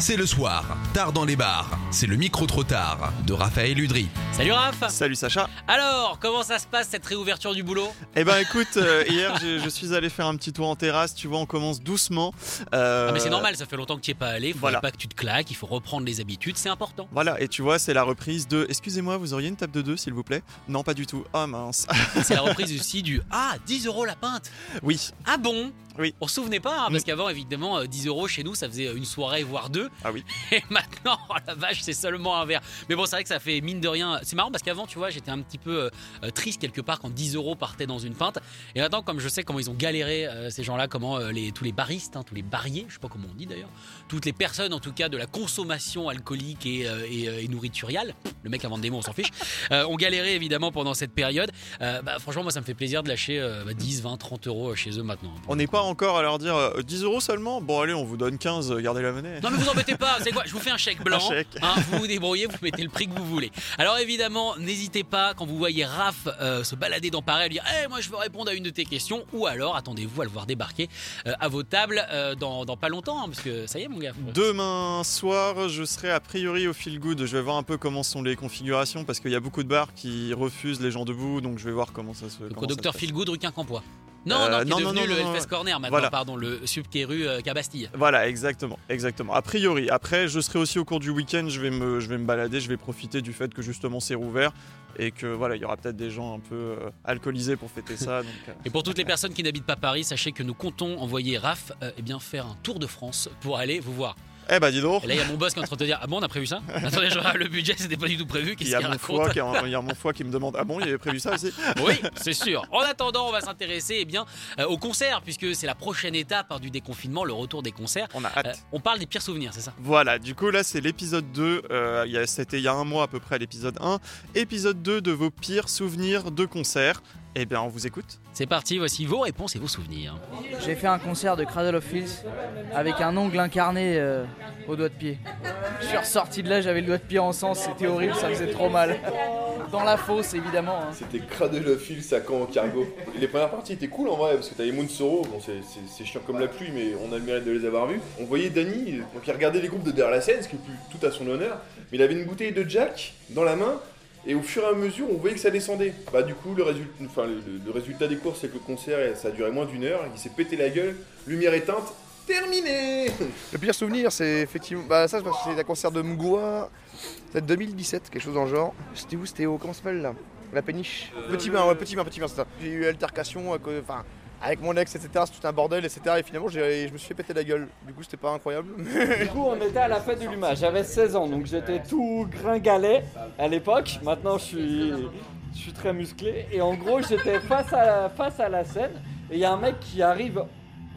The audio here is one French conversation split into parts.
C'est le soir, tard dans les bars. C'est le micro trop tard de Raphaël Udry. Salut Raph Salut Sacha. Alors, comment ça se passe cette réouverture du boulot? Eh ben écoute, euh, hier je, je suis allé faire un petit tour en terrasse. Tu vois, on commence doucement. Euh, Ah mais c'est normal, ça fait longtemps que tu n'y es pas allé, faut voilà. pas que tu te claques, il faut reprendre les habitudes, c'est important. Voilà, et tu vois, c'est la reprise de. Excusez-moi, vous auriez une table de deux, s'il vous plaît? Non, pas du tout. Oh mince. C'est la reprise aussi du Ah, 10 euros la pinte oui, Ah bon? Oui. On se souvenait pas, hein, parce qu'avant évidemment euh, 10 euros chez nous ça faisait une soirée voire deux, ah oui. et maintenant, oh la vache, c'est seulement un verre. Mais bon, c'est vrai que ça fait mine de rien. C'est marrant parce qu'avant, tu vois, j'étais un petit peu euh, euh, triste quelque part quand 10 euros partaient dans une pinte. Et maintenant, comme je sais comment ils ont galéré, euh, ces gens-là, comment euh, les, tous les baristes, hein, tous les barriers, je sais pas comment on dit d'ailleurs, toutes les personnes en tout cas de la consommation alcoolique et, et, et nourrituriale, le mec invente des mots, on s'en fiche, ont galéré évidemment pendant cette période. Bah, franchement, moi, ça me fait plaisir de lâcher euh, bah, 10, 20, 30 euros chez eux maintenant. On n'est pas encore à leur dire euh, 10 euros seulement? Bon, allez, on vous donne 15, euh, gardez la monnaie. Non mais vous embêtez pas, c'est quoi Je vous fais un chèque blanc. Un chèque. hein, vous vous débrouillez, vous mettez le prix que vous voulez. Alors évidemment, n'hésitez pas quand vous voyez Raph euh, se balader dans Paris à lui dire Eh moi je veux répondre à une de tes questions ou alors attendez-vous à le voir débarquer euh, à vos tables euh, dans, dans pas longtemps hein, parce que ça y est mon gars. Demain soir, je serai a priori au Feel Good. Je vais voir un peu comment sont les configurations parce qu'il y a beaucoup de bars qui refusent les gens debout, donc je vais voir comment ça se. Donc au docteur se passe. Feelgood rue Quincampoix. Non, Euh, non, qui est non, non, devenu non, le non, Hellfest non. Corner maintenant, Voilà. pardon, le sub qui est rue euh, Cabastille. Voilà, exactement, exactement. A priori, après, je serai aussi au cours du week-end. Je vais me, je vais me balader, je vais profiter du fait que justement c'est rouvert et que voilà, il y aura peut-être des gens un peu euh, alcoolisés pour fêter ça. Donc, euh, Et pour toutes les personnes qui n'habitent pas Paris, sachez que nous comptons envoyer Raph euh, eh bien, faire un tour de France pour aller vous voir. Eh bah dis donc. Et là, il y a mon boss qui est en train de te dire Ah bon, on a prévu ça? Attendez, regarde le budget, c'était pas du tout prévu. Il Qu'est-ce y, qu'il a mon raconte? foie qui, il y a mon foie qui me demande Ah bon, il avait prévu ça aussi? Oui, c'est sûr. En attendant, on va s'intéresser eh bien euh, au concert, puisque c'est la prochaine étape hein, du déconfinement, le retour des concerts. On a Euh, hâte. on parle des pires souvenirs, c'est ça? Voilà, du coup là c'est l'épisode 2, euh, c'était il y a un mois à peu près l'épisode 1. Épisode 2 de vos pires souvenirs de concert. Eh bien on vous écoute. C'est parti, voici vos réponses et vos souvenirs. J'ai fait un concert de Cradle of Filth avec un ongle incarné euh, au doigt de pied. Je suis ressorti de là, j'avais le doigt de pied en sang, c'était horrible, ça faisait trop mal. Dans la fosse évidemment. hein. C'était Cradle of Filth à Caen au cargo. Et les premières parties étaient cool en vrai, parce que t'avais Moon Sorrow, bon c'est- c'est c'est chiant comme la pluie, mais on a le mérite de les avoir vus. On voyait Danny, donc il regardait les groupes de derrière la scène, ce qui est plus tout à son honneur, mais il avait une bouteille de Jack dans la main, et au fur et à mesure on voyait que ça descendait. Bah du coup le, résultat, enfin, le, résultat des courses c'est que le concert ça a duré moins d'une heure, il s'est pété la gueule, lumière éteinte, terminé Le pire souvenir, c'est effectivement. Bah, ça, c'est un concert de Mgoa, peut-être 2017, quelque chose dans le genre. C'était où C'était au. Comment ça s'appelle là? La péniche? Petit bain, ouais, petit bain, petit bain, c'est ça. J'ai eu altercation à cause- enfin, avec mon ex, etc. C'est tout un bordel, etc. Et finalement, je me suis fait péter la gueule. Du coup, c'était pas incroyable. Du coup, on était à la fête du Luma. J'avais 16 ans, donc j'étais tout gringalet à l'époque. Maintenant, je suis, très musclé. Et en gros, j'étais face à, face à la scène. Et il y a un mec qui arrive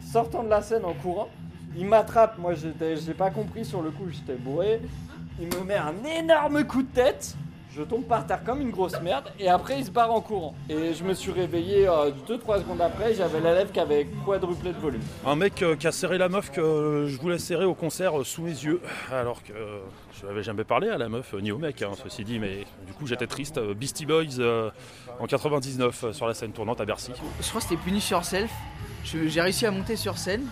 sortant de la scène en courant. Il m'attrape. Moi, j'ai pas compris sur le coup, j'étais bourré. Il me met un énorme coup de tête. Je tombe par terre comme une grosse merde. Et après, il se barre en courant. Et je me suis réveillé 2-3 secondes après. J'avais la lèvre qui avait quadruplé de volume. Un mec euh, qui a serré la meuf que euh, je voulais serrer au concert euh, sous mes yeux, alors que euh, je n'avais jamais parlé à la meuf euh, ni au mec, hein, ceci dit, mais du coup j'étais triste. Euh, Beastie Boys euh, en 99 euh, sur la scène tournante à Bercy. Je crois que c'était Punish Yourself. J'ai réussi à monter sur scène.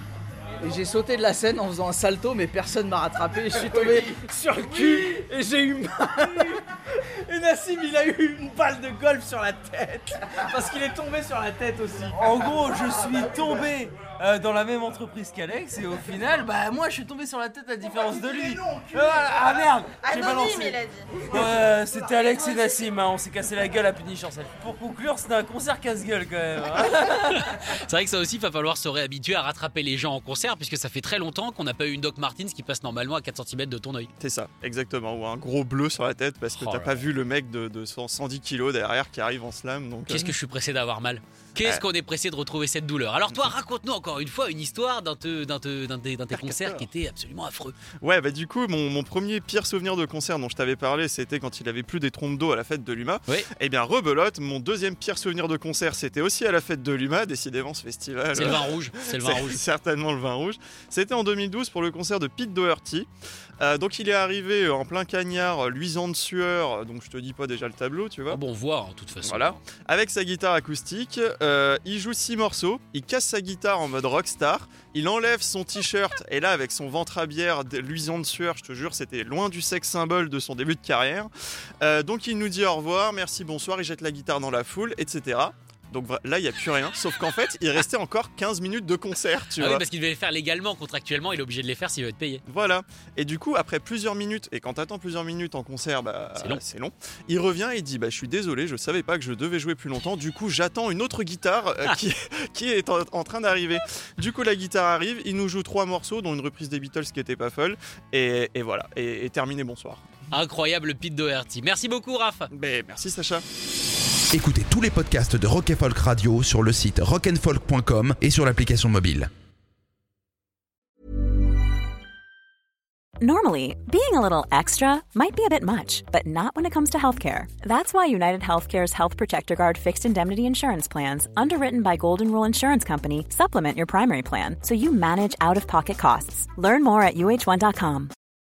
Et j'ai sauté de la scène en faisant un salto, mais personne m'a rattrapé. Je suis tombé sur le cul et j'ai eu mal. Et Nassim, il a eu une balle de golf sur la tête. Parce qu'il est tombé sur la tête aussi. En gros, je suis tombé euh, dans la même entreprise qu'Alex et au final, bah moi je suis tombé sur la tête à différence de lui. Voilà. Ah merde, j'ai balancé. C'était Alex et Nassim, hein, on s'est cassé la gueule à Punish Yourself. Pour conclure, c'était un concert casse-gueule quand même. hein. C'est vrai que ça aussi, il va falloir se réhabituer à rattraper les gens en concert, puisque ça fait très longtemps qu'on n'a pas eu une Doc Martens qui passe normalement à 4 cm de ton œil. C'est ça, exactement. Ou un gros bleu sur la tête parce que Oh t'as là pas vu le mec de, de 100 110 kilos derrière qui arrive en slam. Donc, Qu'est-ce euh, que je suis pressé d'avoir mal? Qu'est-ce Ouais. qu'on est pressé de retrouver cette douleur? Alors toi, raconte-nous encore encore une fois une histoire d'un te- te- d'un tes concerts qui était absolument affreux. Ouais, bah du coup, mon, mon premier pire souvenir de concert dont je t'avais parlé, c'était quand il avait plus des trompes d'eau à la fête de l'UMA. Oui. Et bien, rebelote, mon deuxième pire souvenir de concert, c'était aussi à la fête de l'UMA, décidément ce festival. C'est le vin rouge. C'est le vin rouge. Certainement le vin rouge. C'était en 2012 pour le concert de Pete Doherty. Euh, donc il est arrivé en plein cagnard, luisant de sueur, donc je te dis pas déjà le tableau, tu vois. Ah bon, on voit en toute façon. Voilà. Avec sa guitare acoustique, euh, il joue six morceaux, il casse sa guitare en mode rockstar, il enlève son t-shirt et là avec son ventre à bière luisant de sueur, je te jure, c'était loin du sexe symbole de son début de carrière. Euh, donc il nous dit au revoir, merci, bonsoir, il jette la guitare dans la foule, etc. Donc là, il n'y a plus rien, sauf qu'en fait, il restait encore 15 minutes de concert, tu Ah vois. oui, parce qu'il devait les faire légalement, contractuellement, il est obligé de les faire s'il veut être payé. Voilà. Et du coup, après plusieurs minutes, et quand t'attends plusieurs minutes en concert, bah, C'est long. Il revient et dit Bah, je suis désolé, je savais pas que je devais jouer plus longtemps. Du coup, j'attends une autre guitare euh, qui, qui est en, en train d'arriver. Du coup, la guitare arrive, il nous joue trois morceaux, dont une reprise des Beatles qui était pas folle. Et, et voilà. Et, et terminé, bonsoir. Incroyable Pete Doherty. Merci beaucoup, Raph. Ben, merci, Sacha. Écoutez tous les podcasts de Rock Folk Radio sur le site rockandfolk.com et sur l'application mobile. Normally, being a little extra might be a bit much, but not when it comes to healthcare. That's why United Healthcare's Health Protector Guard fixed indemnity insurance plans, underwritten by Golden Rule Insurance Company, supplement your primary plan so you manage out of pocket costs. Learn more at uh1.com.